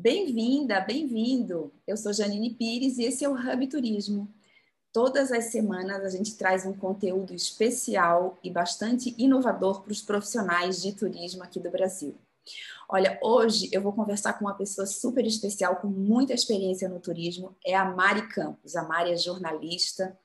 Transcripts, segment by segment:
Bem-vinda, bem-vindo. Eu sou Janine Pires e esse é o Hub Turismo. Todas as semanas a gente traz um conteúdo especial e bastante inovador para os profissionais de turismo aqui do Brasil. Olha, hoje eu vou conversar com uma pessoa super especial com muita experiência no turismo, é a Mari Campos. A Mari é jornalista,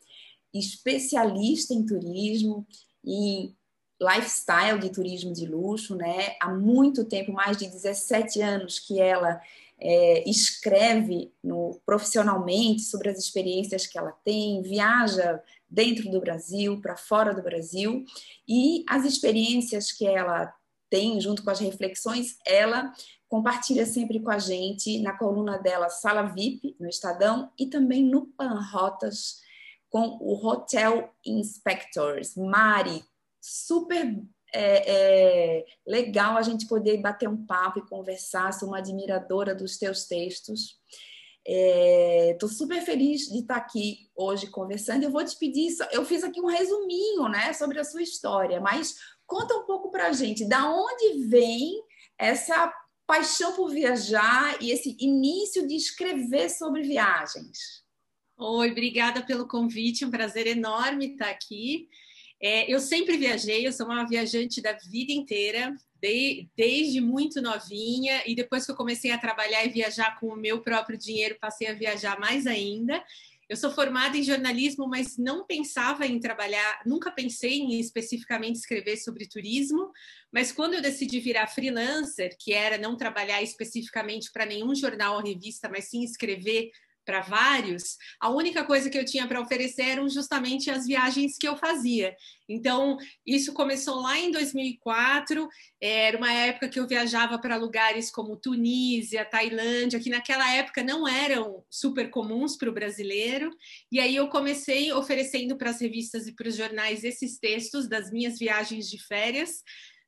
especialista em turismo e lifestyle de turismo de luxo, né? Há muito tempo, mais de 17 anos que ela é, escreve no, profissionalmente sobre as experiências que ela tem, viaja dentro do Brasil, para fora do Brasil, e as experiências que ela tem, junto com as reflexões, ela compartilha sempre com a gente na coluna dela Sala VIP, no Estadão, e também no Pan Rotas, com o Hotel Inspectors. Mari, super é, é, legal a gente poder bater um papo e conversar. Sou uma admiradora dos teus textos. Estou é, super feliz de estar aqui hoje conversando. Eu vou te pedir, eu fiz aqui um resuminho né, sobre a sua história, mas conta um pouco para a gente, da onde vem essa paixão por viajar e esse início de escrever sobre viagens? Oi, obrigada pelo convite, um prazer enorme estar aqui. É, eu sempre viajei, eu sou uma viajante da vida inteira, de, desde muito novinha, e depois que eu comecei a trabalhar e viajar com o meu próprio dinheiro, passei a viajar mais ainda. Eu sou formada em jornalismo, mas não pensava em trabalhar, nunca pensei em especificamente escrever sobre turismo, mas quando eu decidi virar freelancer, que era não trabalhar especificamente para nenhum jornal ou revista, mas sim escrever para vários, a única coisa que eu tinha para oferecer eram justamente as viagens que eu fazia. Então, isso começou lá em 2004, era uma época que eu viajava para lugares como Tunísia, Tailândia, que naquela época não eram super comuns para o brasileiro, e aí eu comecei oferecendo para as revistas e para os jornais esses textos das minhas viagens de férias,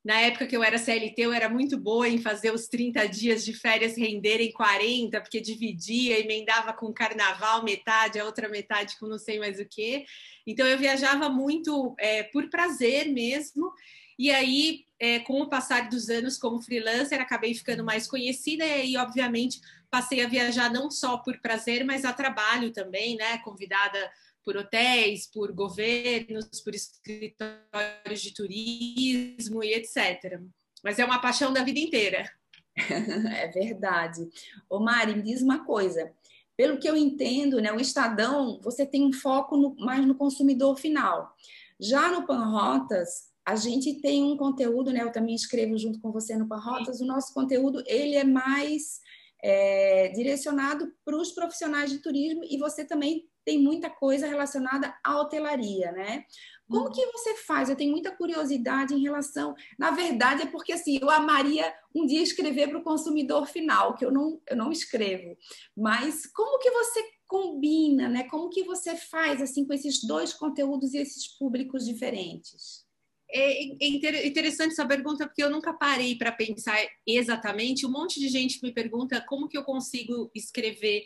na época que eu era CLT, eu era muito boa em fazer os 30 dias de férias renderem 40, porque dividia, emendava com carnaval metade, a outra metade com não sei mais o que. Então eu viajava muito é, por prazer mesmo. E aí, é, com o passar dos anos como freelancer, acabei ficando mais conhecida e aí, obviamente, passei a viajar não só por prazer, mas a trabalho também, né? Convidada por hotéis, por governos, por escritórios de turismo e etc. Mas é uma paixão da vida inteira. é verdade. Ô Mari, me diz uma coisa. Pelo que eu entendo, né, o Estadão, você tem um foco no, mais no consumidor final. Já no Panrotas, a gente tem um conteúdo, né? Eu também escrevo junto com você no Panrotas. O nosso conteúdo ele é mais é, direcionado para os profissionais de turismo e você também tem muita coisa relacionada à hotelaria, né? Como que você faz? Eu tenho muita curiosidade em relação. Na verdade, é porque assim, eu amaria um dia escrever para o consumidor final, que eu não, eu não escrevo. Mas como que você combina, né? Como que você faz assim com esses dois conteúdos e esses públicos diferentes? É, é interessante essa pergunta porque eu nunca parei para pensar exatamente. Um monte de gente me pergunta como que eu consigo escrever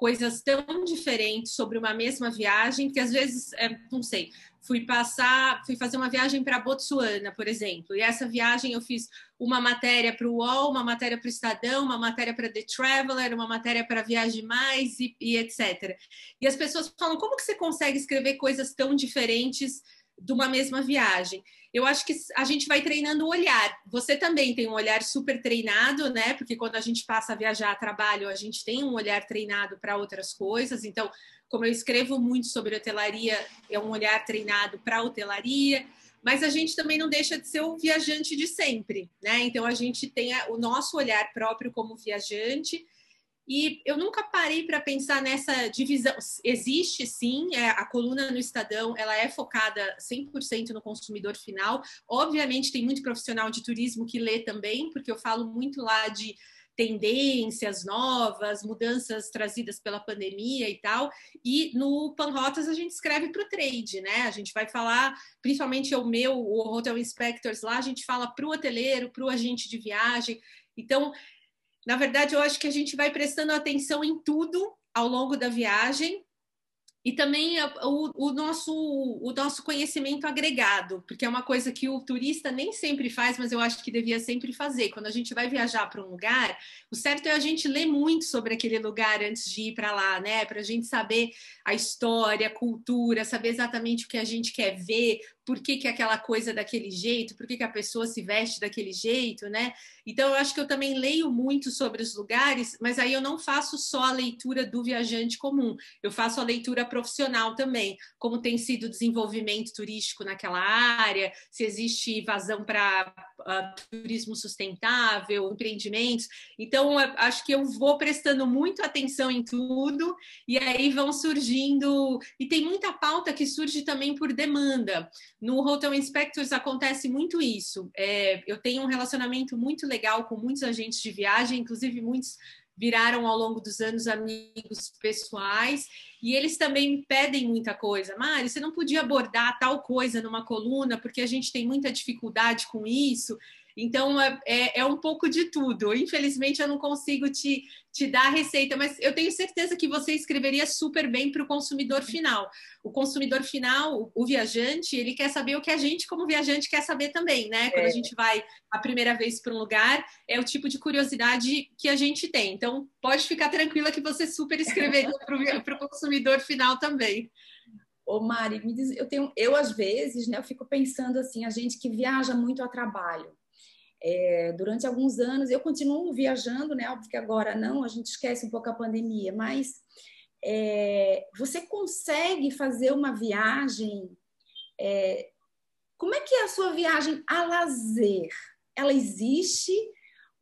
coisas tão diferentes sobre uma mesma viagem, que às vezes, é, não sei, fui passar, fui fazer uma viagem para Botsuana, por exemplo, e essa viagem eu fiz uma matéria para o UOL, uma matéria para o Estadão, uma matéria para The Traveler, uma matéria para Viagem Mais e, e etc. E as pessoas falam, como que você consegue escrever coisas tão diferentes de uma mesma viagem. Eu acho que a gente vai treinando o olhar. Você também tem um olhar super treinado, né? Porque quando a gente passa a viajar a trabalho, a gente tem um olhar treinado para outras coisas. Então, como eu escrevo muito sobre hotelaria, é um olhar treinado para hotelaria. Mas a gente também não deixa de ser o viajante de sempre, né? Então a gente tem o nosso olhar próprio como viajante e eu nunca parei para pensar nessa divisão. Existe sim, é, a coluna no Estadão, ela é focada 100% no consumidor final. Obviamente tem muito profissional de turismo que lê também, porque eu falo muito lá de tendências novas, mudanças trazidas pela pandemia e tal. E no Panrotas a gente escreve para o trade, né? A gente vai falar, principalmente o meu, o Hotel Inspectors lá, a gente fala para o hoteleiro, para o agente de viagem. Então, na verdade, eu acho que a gente vai prestando atenção em tudo ao longo da viagem e também o, o, nosso, o nosso conhecimento agregado, porque é uma coisa que o turista nem sempre faz, mas eu acho que devia sempre fazer. Quando a gente vai viajar para um lugar, o certo é a gente ler muito sobre aquele lugar antes de ir para lá, né? Para a gente saber a história, a cultura, saber exatamente o que a gente quer ver, por que, que aquela coisa é daquele jeito, por que, que a pessoa se veste daquele jeito, né? Então, eu acho que eu também leio muito sobre os lugares, mas aí eu não faço só a leitura do viajante comum, eu faço a leitura profissional também, como tem sido o desenvolvimento turístico naquela área, se existe vazão para uh, turismo sustentável, empreendimentos. Então, acho que eu vou prestando muito atenção em tudo, e aí vão surgindo. E tem muita pauta que surge também por demanda. No Hotel Inspectors acontece muito isso. É, eu tenho um relacionamento muito legal com muitos agentes de viagem, inclusive muitos viraram ao longo dos anos amigos pessoais e eles também me pedem muita coisa. Mari, você não podia abordar tal coisa numa coluna porque a gente tem muita dificuldade com isso. Então, é, é, é, um pouco de tudo. Infelizmente, eu não consigo te, te dar a receita, mas eu tenho certeza que você escreveria super bem para o consumidor final. O consumidor final, o viajante, ele quer saber o que a gente, como viajante, quer saber também, né? Quando a é. gente vai a primeira vez para um lugar, é o tipo de curiosidade que a gente tem. Então, pode ficar tranquila que você super escreveria para o consumidor final também. Ô Mari, me diz, eu tenho, eu às vezes, né, eu fico pensando assim, a gente que viaja muito a trabalho, é, durante alguns anos, eu continuo viajando, né? Óbvio que agora não, a gente esquece um pouco a pandemia, mas é, você consegue fazer uma viagem. É, como é que é a sua viagem a lazer? Ela existe?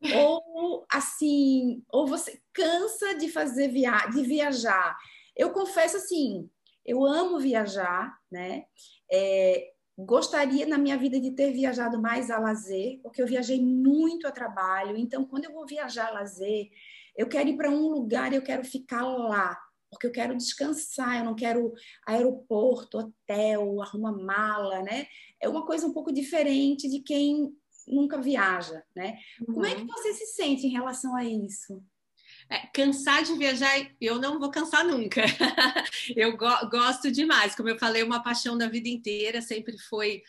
ou assim, ou você cansa de fazer via de viajar? Eu confesso assim, eu amo viajar, né? É, Gostaria na minha vida de ter viajado mais a lazer, porque eu viajei muito a trabalho. Então, quando eu vou viajar a lazer, eu quero ir para um lugar e eu quero ficar lá, porque eu quero descansar, eu não quero aeroporto, hotel, arruma mala, né? É uma coisa um pouco diferente de quem nunca viaja, né? Uhum. Como é que uhum. você se sente em relação a isso? É, cansar de viajar, eu não vou cansar nunca. eu go gosto demais. Como eu falei, uma paixão da vida inteira, sempre foi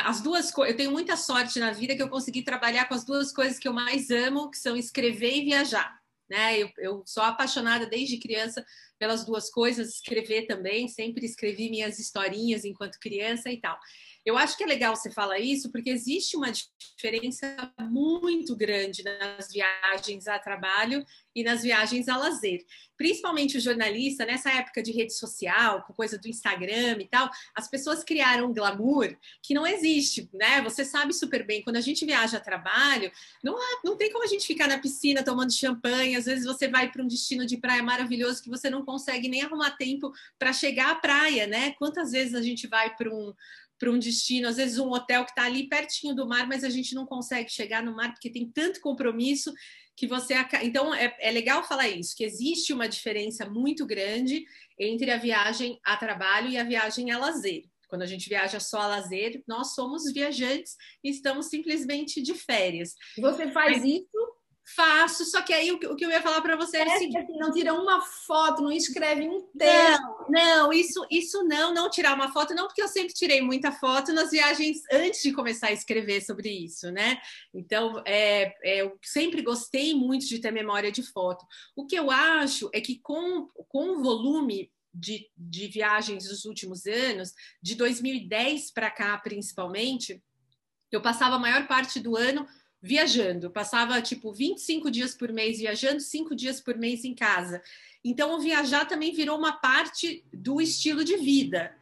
as duas coisas. Eu tenho muita sorte na vida que eu consegui trabalhar com as duas coisas que eu mais amo, que são escrever e viajar. Né? Eu, eu sou apaixonada desde criança pelas duas coisas, escrever também, sempre escrevi minhas historinhas enquanto criança e tal. Eu acho que é legal você falar isso, porque existe uma diferença muito grande nas viagens a trabalho e nas viagens a lazer. Principalmente o jornalista, nessa época de rede social, com coisa do Instagram e tal, as pessoas criaram um glamour que não existe, né? Você sabe super bem, quando a gente viaja a trabalho, não, não tem como a gente ficar na piscina tomando champanhe, às vezes você vai para um destino de praia maravilhoso que você não consegue nem arrumar tempo para chegar à praia, né? Quantas vezes a gente vai para um para um destino, às vezes um hotel que está ali pertinho do mar, mas a gente não consegue chegar no mar porque tem tanto compromisso que você. Então é, é legal falar isso, que existe uma diferença muito grande entre a viagem a trabalho e a viagem a lazer. Quando a gente viaja só a lazer, nós somos viajantes e estamos simplesmente de férias. Você faz isso Faço, só que aí o, que eu ia falar para você é, é assim, não tira uma foto, não escreve um texto. Não, não, isso, isso não, não tirar uma foto, não, porque eu sempre tirei muita foto nas viagens antes de começar a escrever sobre isso, né? Então, é, é, eu sempre gostei muito de ter memória de foto. O que eu acho é que com, com o volume de, de viagens dos últimos anos, de 2010 para cá principalmente, eu passava a maior parte do ano viajando. Passava tipo 25 dias por mês viajando, 5 dias por mês em casa. Então o viajar também virou uma parte do estilo de vida.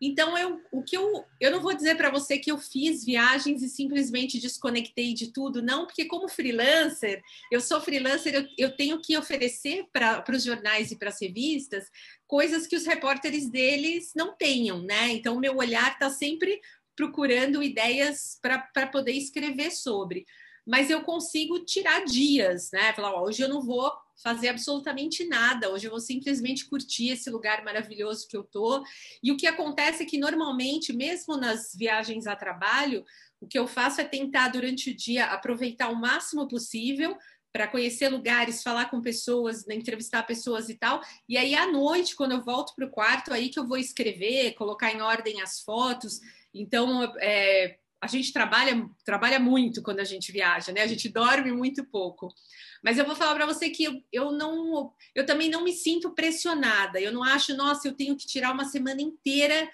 Então eu o que eu eu não vou dizer para você que eu fiz viagens e simplesmente desconectei de tudo, não, porque como freelancer, eu sou freelancer, eu, eu tenho que oferecer para os jornais e para as revistas coisas que os repórteres deles não tenham, né? Então o meu olhar está sempre procurando ideias para poder escrever sobre mas eu consigo tirar dias, né? Falar, ó, hoje eu não vou fazer absolutamente nada, hoje eu vou simplesmente curtir esse lugar maravilhoso que eu tô. E o que acontece é que normalmente, mesmo nas viagens a trabalho, o que eu faço é tentar durante o dia aproveitar o máximo possível para conhecer lugares, falar com pessoas, né, entrevistar pessoas e tal. E aí à noite, quando eu volto para o quarto, aí que eu vou escrever, colocar em ordem as fotos. Então, é, a gente trabalha, trabalha muito quando a gente viaja, né? A gente dorme muito pouco. Mas eu vou falar para você que eu, eu não, eu também não me sinto pressionada. Eu não acho, nossa, eu tenho que tirar uma semana inteira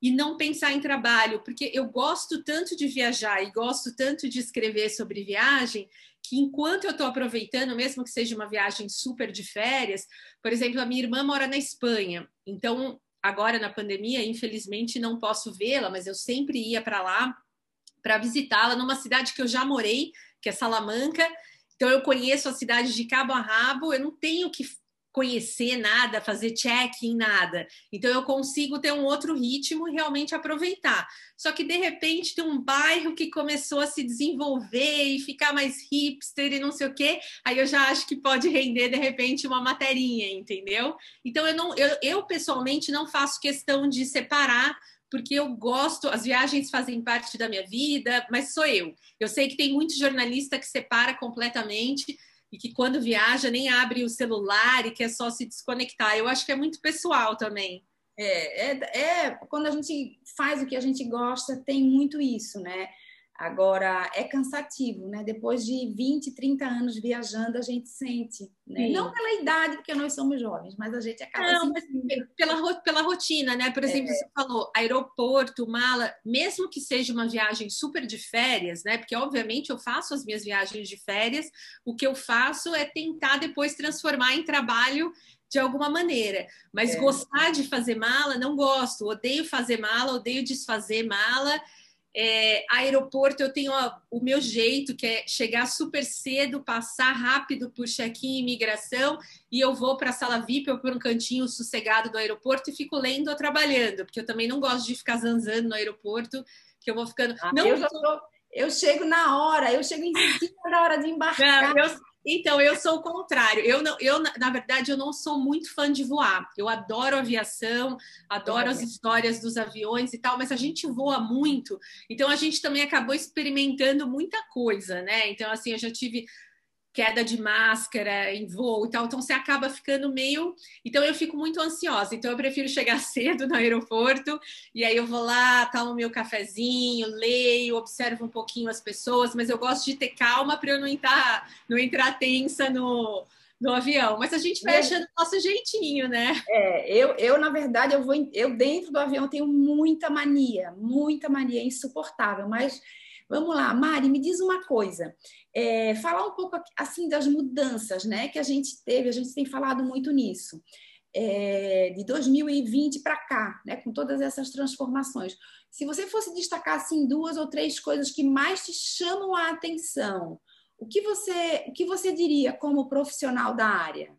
e não pensar em trabalho, porque eu gosto tanto de viajar e gosto tanto de escrever sobre viagem, que enquanto eu estou aproveitando, mesmo que seja uma viagem super de férias, por exemplo, a minha irmã mora na Espanha, então agora na pandemia, infelizmente não posso vê-la, mas eu sempre ia para lá para visitá-la numa cidade que eu já morei, que é Salamanca. Então eu conheço a cidade de cabo a rabo, eu não tenho que conhecer nada, fazer check em nada. Então eu consigo ter um outro ritmo e realmente aproveitar. Só que de repente tem um bairro que começou a se desenvolver e ficar mais hipster e não sei o quê, aí eu já acho que pode render de repente uma materinha, entendeu? Então eu não eu, eu pessoalmente não faço questão de separar porque eu gosto, as viagens fazem parte da minha vida, mas sou eu. Eu sei que tem muito jornalista que separa completamente e que quando viaja nem abre o celular e quer só se desconectar. Eu acho que é muito pessoal também. É, é, é quando a gente faz o que a gente gosta, tem muito isso, né? Agora, é cansativo, né? Depois de 20, 30 anos viajando, a gente sente. Né? Não pela idade, porque nós somos jovens, mas a gente acaba Não, pela, pela rotina, né? Por exemplo, é. você falou aeroporto, mala, mesmo que seja uma viagem super de férias, né? Porque, obviamente, eu faço as minhas viagens de férias, o que eu faço é tentar depois transformar em trabalho de alguma maneira. Mas é. gostar de fazer mala, não gosto. Odeio fazer mala, odeio desfazer mala. É, aeroporto, eu tenho ó, o meu jeito, que é chegar super cedo, passar rápido por check-in e imigração, e eu vou para a sala VIP ou para um cantinho sossegado do aeroporto e fico lendo ou trabalhando, porque eu também não gosto de ficar zanzando no aeroporto, que eu vou ficando. Ah, não, eu, tô... eu chego na hora, eu chego em cima da hora de embarcar. Não, eu, então, eu sou o contrário. Eu, não, eu, na verdade, eu não sou muito fã de voar. Eu adoro aviação, adoro as histórias dos aviões e tal, mas a gente voa muito. Então, a gente também acabou experimentando muita coisa, né? Então, assim, eu já tive queda de máscara em voo e tal, então você acaba ficando meio. Então eu fico muito ansiosa, então eu prefiro chegar cedo no aeroporto e aí eu vou lá, tomo meu cafezinho, leio, observo um pouquinho as pessoas, mas eu gosto de ter calma para eu não entrar, não entrar tensa no, no avião. Mas a gente vai achando o nosso jeitinho, né? É, eu, eu, na verdade, eu vou eu dentro do avião tenho muita mania, muita mania insuportável, mas vamos lá, Mari, me diz uma coisa é, falar um pouco assim das mudanças né, que a gente teve, a gente tem falado muito nisso, é, de 2020 para cá, né, com todas essas transformações. Se você fosse destacar assim, duas ou três coisas que mais te chamam a atenção, o que você, o que você diria como profissional da área?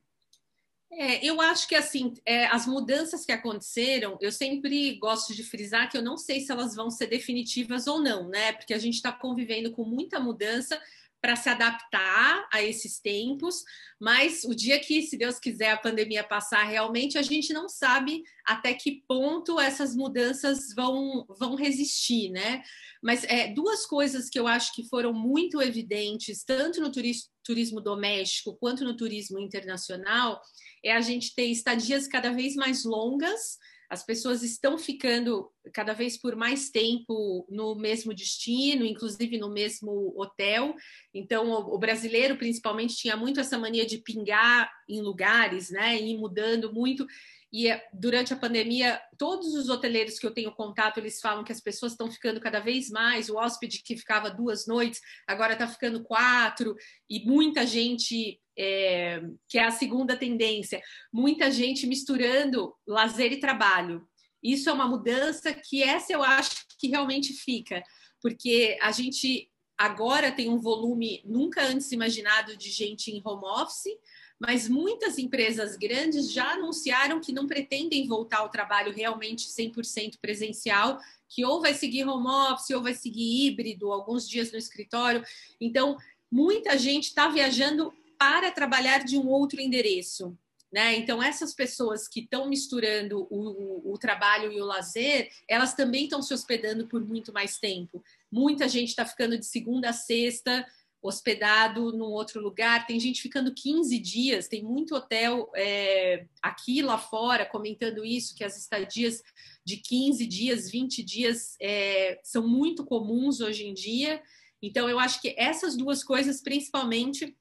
É, eu acho que assim, é, as mudanças que aconteceram, eu sempre gosto de frisar que eu não sei se elas vão ser definitivas ou não, né? Porque a gente está convivendo com muita mudança, para se adaptar a esses tempos, mas o dia que, se Deus quiser, a pandemia passar, realmente a gente não sabe até que ponto essas mudanças vão, vão resistir, né? Mas é, duas coisas que eu acho que foram muito evidentes, tanto no turismo, turismo doméstico quanto no turismo internacional, é a gente ter estadias cada vez mais longas as pessoas estão ficando cada vez por mais tempo no mesmo destino, inclusive no mesmo hotel. Então, o, brasileiro, principalmente, tinha muito essa mania de pingar em lugares, né? E ir mudando muito. E eh, durante a pandemia, todos os hoteleiros que eu tenho contato, eles falam que as pessoas estão ficando cada vez mais. O hóspede que ficava duas noites, agora está ficando quatro, e muita gente, é, que é a segunda tendência, muita gente misturando lazer e trabalho. Isso é uma mudança que essa eu acho que realmente fica, porque a gente agora tem um volume nunca antes imaginado de gente em home office mas muitas empresas grandes já anunciaram que não pretendem voltar ao trabalho realmente 100% presencial, que ou vai seguir home office ou vai seguir híbrido, alguns dias no escritório. Então, muita gente está viajando para trabalhar de um outro endereço. Né? Então, essas pessoas que estão misturando o, o, o, trabalho e o lazer, elas também estão se hospedando por muito mais tempo. Muita gente está ficando de segunda a sexta hospedado num outro lugar, tem gente ficando 15 dias, tem muito hotel é, aqui lá fora comentando isso, que as estadias de 15 dias, 20 dias é, são muito comuns hoje em dia. Então, eu acho que essas duas coisas, principalmente,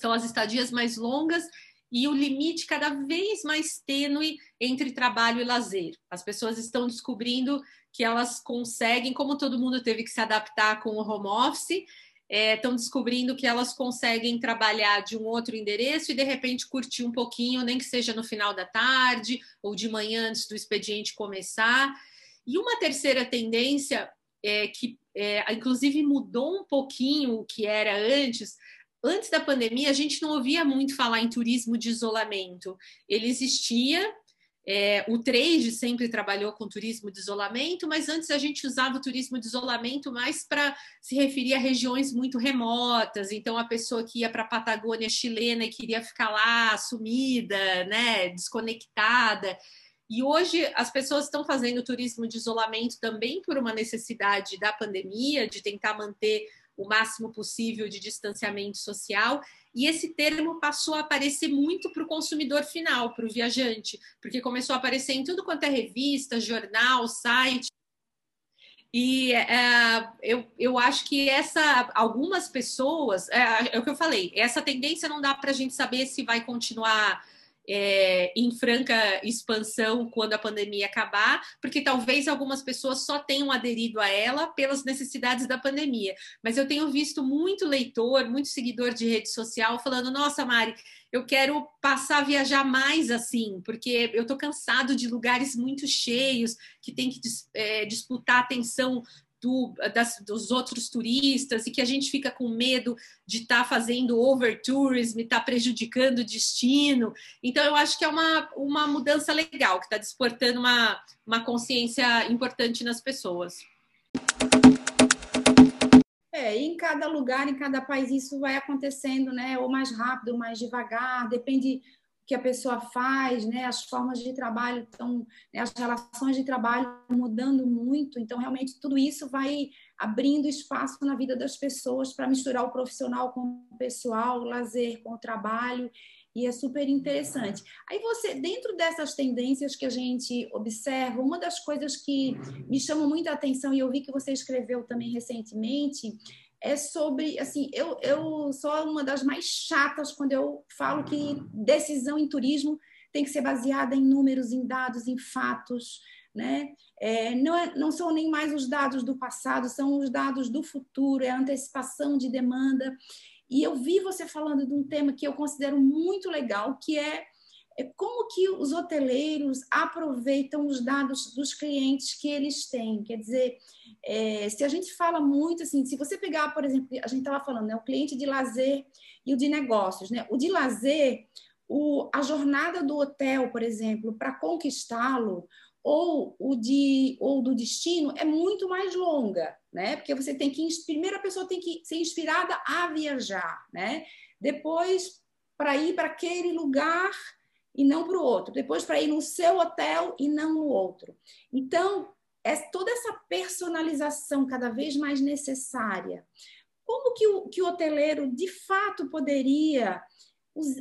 são as estadias mais longas e o limite cada vez mais tênue entre trabalho e lazer. As pessoas estão descobrindo que elas conseguem, como todo mundo teve que se adaptar com o home office, estão é, descobrindo que elas conseguem trabalhar de um outro endereço e de repente curtir um pouquinho, nem que seja no final da tarde ou de manhã antes do expediente começar. E uma terceira tendência é que, é, inclusive, mudou um pouquinho o que era antes. Antes da pandemia, a gente não ouvia muito falar em turismo de isolamento. Ele existia, é, o trade sempre trabalhou com turismo de isolamento, mas antes a gente usava o turismo de isolamento mais para se referir a regiões muito remotas. Então, a pessoa que ia para a Patagônia chilena e queria ficar lá sumida, né, desconectada. E hoje as pessoas estão fazendo turismo de isolamento também por uma necessidade da pandemia, de tentar manter o máximo possível de distanciamento social. E esse termo passou a aparecer muito para o consumidor final, para o viajante, porque começou a aparecer em tudo quanto é revista, jornal, site. E é, eu, eu acho que essa algumas pessoas, é, é o que eu falei, essa tendência não dá para a gente saber se vai continuar é, em franca expansão quando a pandemia acabar, porque talvez algumas pessoas só tenham aderido a ela pelas necessidades da pandemia. Mas eu tenho visto muito leitor, muito seguidor de rede social falando: nossa, Mari, eu quero passar a viajar mais assim, porque eu estou cansado de lugares muito cheios, que tem que é, disputar atenção do, das, dos outros turistas e que a gente fica com medo de estar tá fazendo overtourism, estar tá prejudicando o destino. Então, eu acho que é uma, uma mudança legal, que está desportando uma, uma consciência importante nas pessoas. É, em cada lugar, em cada país, isso vai acontecendo, né? Ou mais rápido, ou mais devagar, depende que a pessoa faz, né? As formas de trabalho estão, né? as relações de trabalho mudando muito. Então, realmente, tudo isso vai abrindo espaço na vida das pessoas para misturar o profissional com o pessoal, o lazer com o trabalho. E é super interessante. Aí você, dentro dessas tendências que a gente observa, uma das coisas que me chama muita atenção, e eu vi que você escreveu também recentemente, é sobre, assim, eu, eu sou uma das mais chatas quando eu falo que decisão em turismo tem que ser baseada em números, em dados, em fatos, né? É, não, é, não são nem mais os dados do passado, são os dados do futuro, é a antecipação de demanda. E eu vi você falando de um tema que eu considero muito legal, que é é como que os hoteleiros aproveitam os dados dos clientes que eles têm. Quer dizer, é, se a gente fala muito assim, se você pegar, por exemplo, a gente estava falando, né, o cliente de lazer e o de negócios, né? O de lazer, o, a jornada do hotel, por exemplo, para conquistá-lo, ou o de ou do destino é muito mais longa, né? Porque você tem que primeiro a pessoa tem que ser inspirada a viajar, né? Depois para ir para aquele lugar e não para o outro, depois para ir no seu hotel e não no outro. Então, é toda essa personalização cada vez mais necessária. Como que o, que o hoteleiro de fato poderia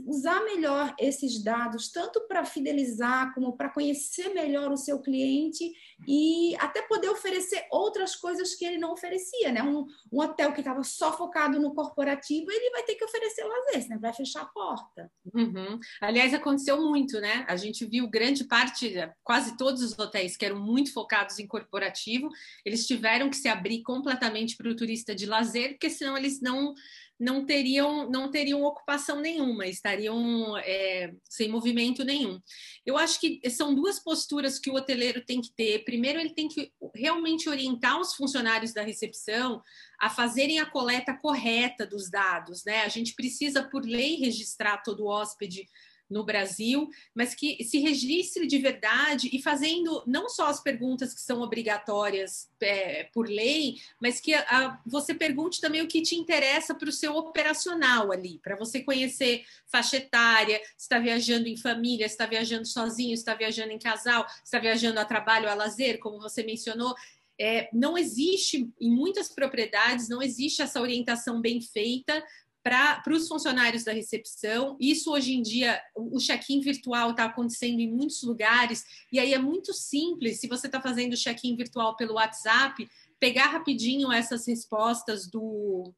usar melhor esses dados, tanto para fidelizar, como para conhecer melhor o seu cliente e até poder oferecer outras coisas que ele não oferecia, né? Um, um hotel que estava só focado no corporativo, ele vai ter que oferecer lazer, né? Vai fechar a porta. Uhum. Aliás, aconteceu muito, né? A gente viu grande parte, quase todos os hotéis que eram muito focados em corporativo, eles tiveram que se abrir completamente para o turista de lazer, porque senão eles não não teriam, não teriam ocupação nenhuma, estariam é, sem movimento nenhum. Eu acho que são duas posturas que o hoteleiro tem que ter. Primeiro, ele tem que realmente orientar os funcionários da recepção a fazerem a coleta correta dos dados. Né? A gente precisa, por lei, registrar todo hóspede no Brasil, mas que se registre de verdade e fazendo não só as perguntas que são obrigatórias é, por lei, mas que a, a, você pergunte também o que te interessa para o seu operacional ali, para você conhecer faixa etária, está viajando em família, está viajando sozinho, está viajando em casal, está viajando a trabalho, a lazer, como você mencionou. é, não existe, em muitas propriedades, não existe essa orientação bem feita para os funcionários da recepção. Isso hoje em dia, o check-in virtual está acontecendo em muitos lugares, e aí é muito simples, se você está fazendo check-in virtual pelo WhatsApp, pegar rapidinho essas respostas do,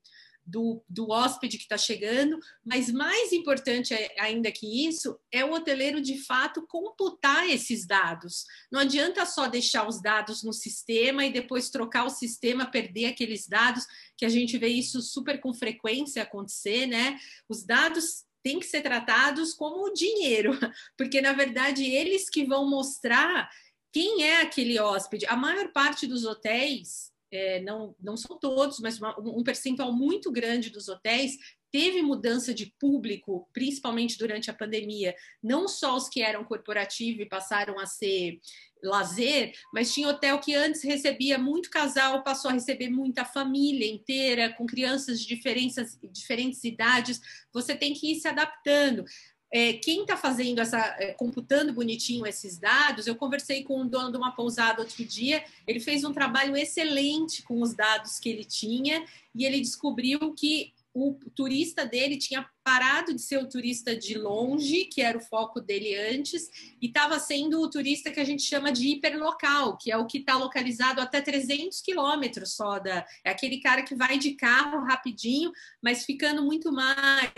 do, do hóspede que está chegando, mas mais importante ainda que isso é o hoteleiro de fato computar esses dados. Não adianta só deixar os dados no sistema e depois trocar o sistema, perder aqueles dados, que a gente vê isso super com frequência acontecer, né? Os dados têm que ser tratados como dinheiro, porque na verdade eles que vão mostrar quem é aquele hóspede. A maior parte dos hotéis é, não, não são todos, mas uma, um percentual muito grande dos hotéis teve mudança de público, principalmente durante a pandemia. Não só os que eram corporativo e passaram a ser lazer, mas tinha hotel que antes recebia muito casal, passou a receber muita família inteira, com crianças de diferentes, diferentes idades. Você tem que ir se adaptando é, quem está fazendo essa, é, computando bonitinho esses dados, eu conversei com o dono de uma pousada outro dia, ele fez um trabalho excelente com os dados que ele tinha e ele descobriu que o turista dele tinha parado de ser o turista de longe, que era o foco dele antes, e estava sendo o turista que a gente chama de hiperlocal, que é o que está localizado até 300 quilômetros só da. É aquele cara que vai de carro rapidinho, mas ficando muito mais.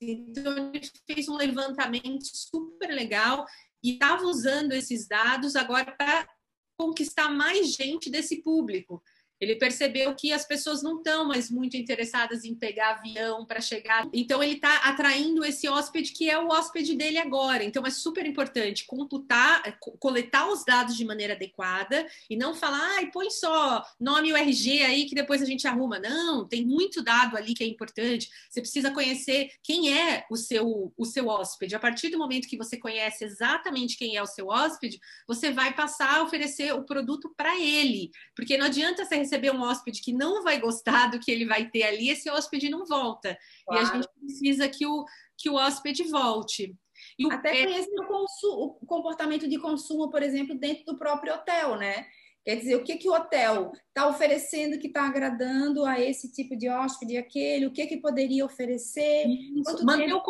Então, ele fez um levantamento super legal e estava usando esses dados agora para conquistar mais gente desse público. Ele percebeu que as pessoas não estão mais muito interessadas em pegar avião para chegar. Então, ele está atraindo esse hóspede que é o hóspede dele agora. Então, é super importante computar, coletar os dados de maneira adequada e não falar, ai, põe só nome URG aí que depois a gente arruma. Não, tem muito dado ali que é importante. Você precisa conhecer quem é o seu, o seu hóspede. A partir do momento que você conhece exatamente quem é o seu hóspede, você vai passar a oferecer o produto para ele. Porque não adianta você receber um hóspede que não vai gostar do que ele vai ter ali, esse hóspede não volta. Claro. E a gente precisa que o, que o hóspede volte. O, Até conhecer o, o comportamento de consumo, por exemplo, dentro do próprio hotel, né? Quer dizer, o que, que o hotel está oferecendo que está agradando a esse tipo de hóspede, aquele, o que, que poderia oferecer? Manter o,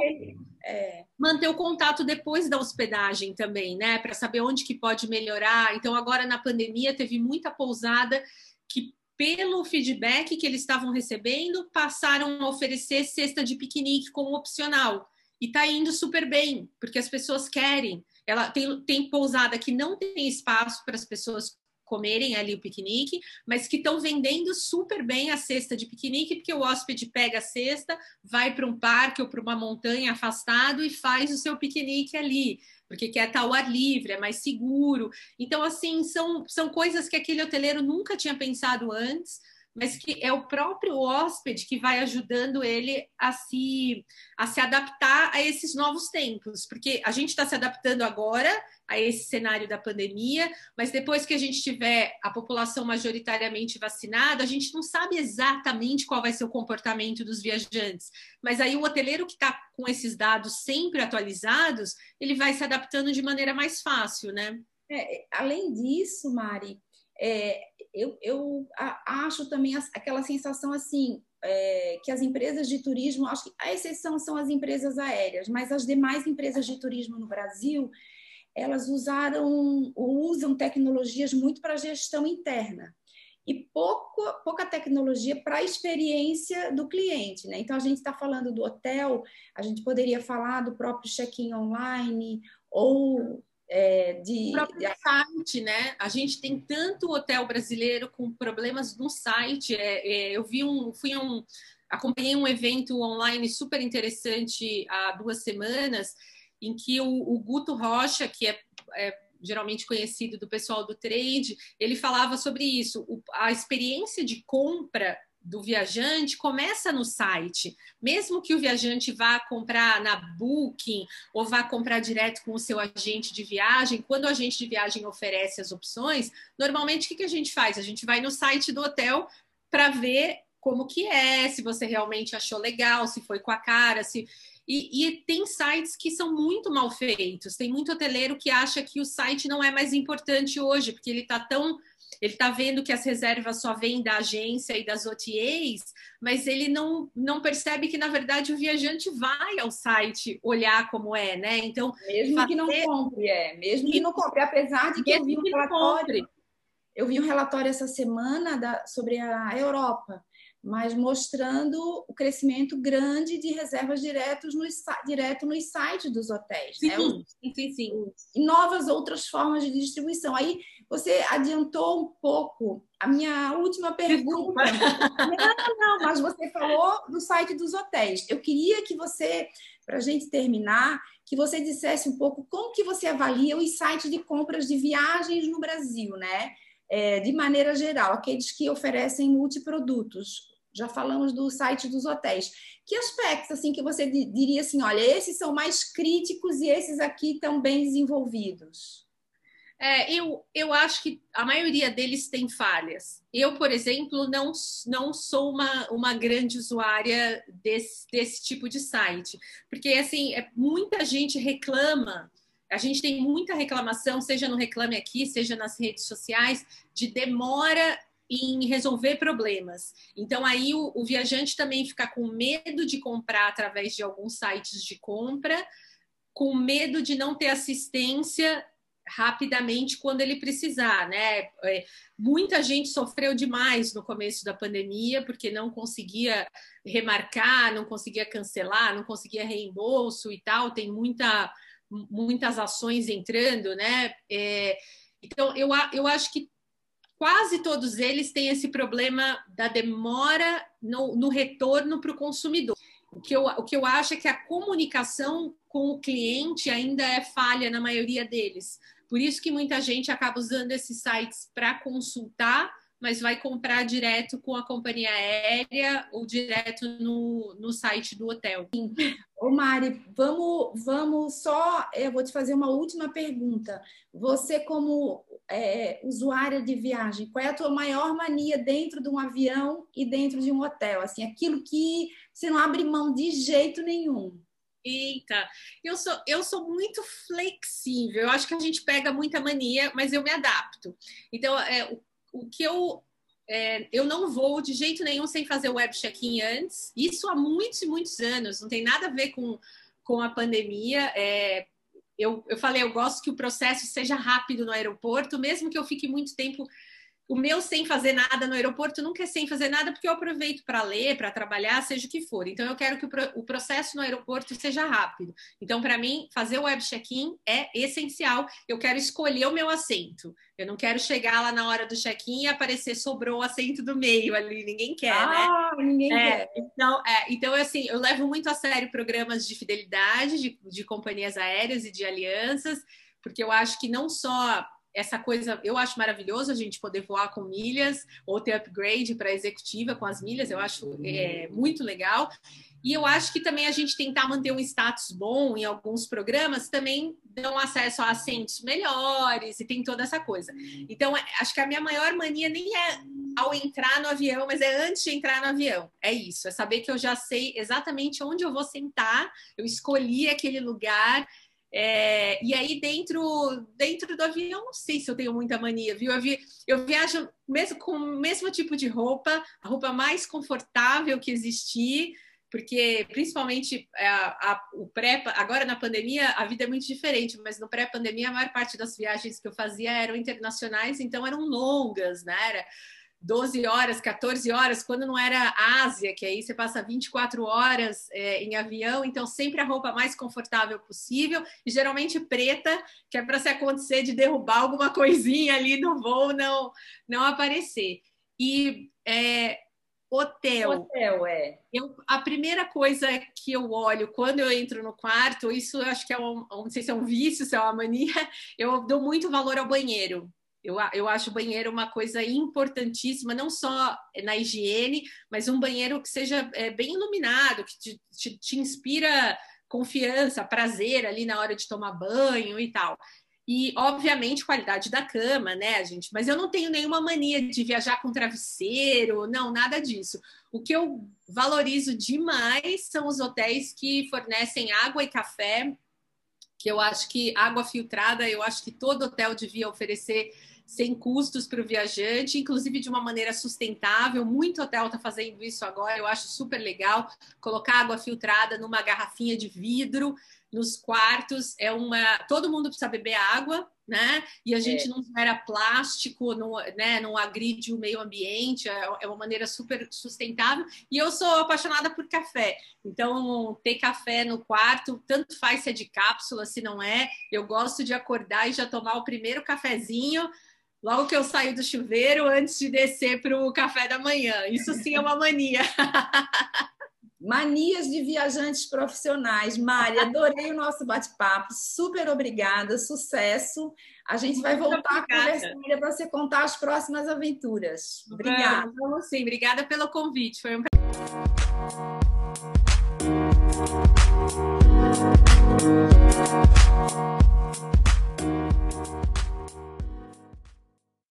é... manter o contato depois da hospedagem também, né? Para saber onde que pode melhorar. Então, agora na pandemia, teve muita pousada que, pelo feedback que eles estavam recebendo, passaram a oferecer cesta de piquenique como opcional. E está indo super bem, porque as pessoas querem. Ela tem, tem pousada que não tem espaço para as pessoas comerem ali o piquenique, mas que estão vendendo super bem a cesta de piquenique, porque o hóspede pega a cesta, vai para um parque ou para uma montanha afastado e faz o seu piquenique ali, porque quer estar ao ar livre, é mais seguro. Então, assim, são, são coisas que aquele hoteleiro nunca tinha pensado antes mas que é o próprio hóspede que vai ajudando ele a se, a se adaptar a esses novos tempos, porque a gente está se adaptando agora a esse cenário da pandemia, mas depois que a gente tiver a população majoritariamente vacinada, a gente não sabe exatamente qual vai ser o comportamento dos viajantes. Mas aí o hoteleiro que está com esses dados sempre atualizados, ele vai se adaptando de maneira mais fácil, né? É, além disso, Mari, é, eu, eu acho também aquela sensação assim, é, que as empresas de turismo, acho que a exceção são as empresas aéreas, mas as demais empresas de turismo no Brasil, elas usaram ou usam tecnologias muito para gestão interna e pouco, pouca tecnologia para a experiência do cliente. Né? Então, a gente está falando do hotel, a gente poderia falar do próprio check-in online ou é, de, o próprio de... site, né? A gente tem tanto hotel brasileiro com problemas no site. É, é, eu vi um, fui um, acompanhei um evento online super interessante há duas semanas, em que o, o Guto Rocha, que é, é geralmente conhecido do pessoal do trade, ele falava sobre isso. O, a experiência de compra do viajante começa no site. Mesmo que o viajante vá comprar na Booking ou vá comprar direto com o seu agente de viagem, quando o agente de viagem oferece as opções, normalmente o que, a gente faz? A gente vai no site do hotel para ver como que é, se você realmente achou legal, se foi com a cara, se e, e, tem sites que são muito mal feitos. Tem muito hoteleiro que acha que o site não é mais importante hoje, porque ele está tão ele está vendo que as reservas só vêm da agência e das OTAs, mas ele não, não percebe que, na verdade, o viajante vai ao site olhar como é, né? Então, mesmo fazer... que não compre, é, mesmo que não compre, apesar de que eu vi um relatório, eu vi um relatório essa semana da, sobre a Europa mas mostrando o crescimento grande de reservas diretos no, direto nos sites dos hotéis. Né? Sim, né? sim, sim. E novas outras formas de distribuição. Aí você adiantou um pouco a minha última pergunta. não, não, mas você falou do site dos hotéis. Eu queria que você, para a gente terminar, que você dissesse um pouco como que você avalia os sites de compras de viagens no Brasil, né? É, de maneira geral, aqueles que oferecem multiprodutos. Já falamos do site dos hotéis. Que aspectos assim que você diria assim, olha, esses são mais críticos e esses aqui estão bem desenvolvidos? É, eu, eu acho que a maioria deles tem falhas. Eu, por exemplo, não, não sou uma, uma grande usuária desse, desse tipo de site, porque assim, é, muita gente reclama a gente tem muita reclamação, seja no Reclame Aqui, seja nas redes sociais, de demora em resolver problemas. Então, aí o, o, viajante também fica com medo de comprar através de alguns sites de compra, com medo de não ter assistência rapidamente quando ele precisar, né? É, muita gente sofreu demais no começo da pandemia porque não conseguia remarcar, não conseguia cancelar, não conseguia reembolso e tal. Tem muita muitas ações entrando, né? É, então, eu, eu acho que quase todos eles têm esse problema da demora no, no retorno para o consumidor. O que, eu, o que eu acho é que a comunicação com o cliente ainda é falha na maioria deles. Por isso que muita gente acaba usando esses sites para consultar mas vai comprar direto com a companhia aérea ou direto no, no site do hotel. Ô Mari, vamos, vamos só, eu vou te fazer uma última pergunta. Você como é, usuária de viagem, qual é a tua maior mania dentro de um avião e dentro de um hotel? Assim, aquilo que você não abre mão de jeito nenhum. Eita, eu sou, eu sou muito flexível. Eu acho que a gente pega muita mania, mas eu me adapto. Então, é, o que eu é, eu não vou de jeito nenhum sem fazer o web check-in antes. Isso há muitos e muitos anos, não tem nada a ver com, com a pandemia. É, eu, eu falei, eu gosto que o processo seja rápido no aeroporto, mesmo que eu fique muito tempo o meu sem fazer nada no aeroporto nunca é sem fazer nada, porque eu aproveito para ler, para trabalhar, seja o que for. Então, eu quero que o, processo no aeroporto seja rápido. Então, para mim, fazer o web check-in é essencial. Eu quero escolher o meu assento. Eu não quero chegar lá na hora do check-in e aparecer sobrou o assento do meio ali. Ninguém quer, né? ah, né? Ninguém é, quer. Então, é, então, assim, eu levo muito a sério programas de fidelidade de, de companhias aéreas e de alianças, porque eu acho que não só essa coisa, eu acho maravilhoso a gente poder voar com milhas ou ter upgrade para executiva com as milhas, eu acho é, muito legal. E eu acho que também a gente tentar manter um status bom em alguns programas também dão acesso a assentos melhores e tem toda essa coisa. Então, é, acho que a minha maior mania nem é ao entrar no avião, mas é antes de entrar no avião. É isso, é saber que eu já sei exatamente onde eu vou sentar, eu escolhi aquele lugar é, e aí, dentro, dentro do avião, não sei se eu tenho muita mania, viu? Eu, vi, eu viajo mesmo com o mesmo tipo de roupa, a roupa mais confortável que existir, porque principalmente é, a, a, o pré, agora na pandemia a vida é muito diferente, mas no pré-pandemia a maior parte das viagens que eu fazia eram internacionais, então eram longas, né? Era, 12 horas, 14 horas, quando não era Ásia, que aí você passa 24 horas é, em avião, então sempre a roupa mais confortável possível, e geralmente preta, que é para se acontecer de derrubar alguma coisinha ali no voo não, não aparecer. E é, hotel. Hotel, é. Eu, a primeira coisa que eu olho quando eu entro no quarto, isso eu acho que é um, não sei se é um vício, se é uma mania, eu dou muito valor ao banheiro. Eu, eu acho o banheiro uma coisa importantíssima, não só na higiene, mas um banheiro que seja é, bem iluminado, que te, te, te inspira confiança, prazer ali na hora de tomar banho e tal. E, obviamente, qualidade da cama, né, gente? Mas eu não tenho nenhuma mania de viajar com travesseiro, não, nada disso. O que eu valorizo demais são os hotéis que fornecem água e café, que eu acho que água filtrada, eu acho que todo hotel devia oferecer sem custos para o viajante, inclusive de uma maneira sustentável. Muito hotel está fazendo isso agora, eu acho super legal. Colocar água filtrada numa garrafinha de vidro nos quartos é uma. Todo mundo precisa beber água, né? E a gente é. não gera plástico, não, né, não agride o meio ambiente, é, é uma maneira super sustentável. E eu sou apaixonada por café, então ter café no quarto, tanto faz se é de cápsula, se não é. Eu gosto de acordar e já tomar o primeiro cafezinho. Logo que eu saio do chuveiro, antes de descer para o café da manhã. Isso sim é uma mania. Manias de viajantes profissionais. Mari, adorei o nosso bate-papo. Super obrigada, sucesso. A gente vai voltar com a conversinha para você contar as próximas aventuras. Obrigada. Vamos, sim, obrigada pelo convite. Foi um prazer.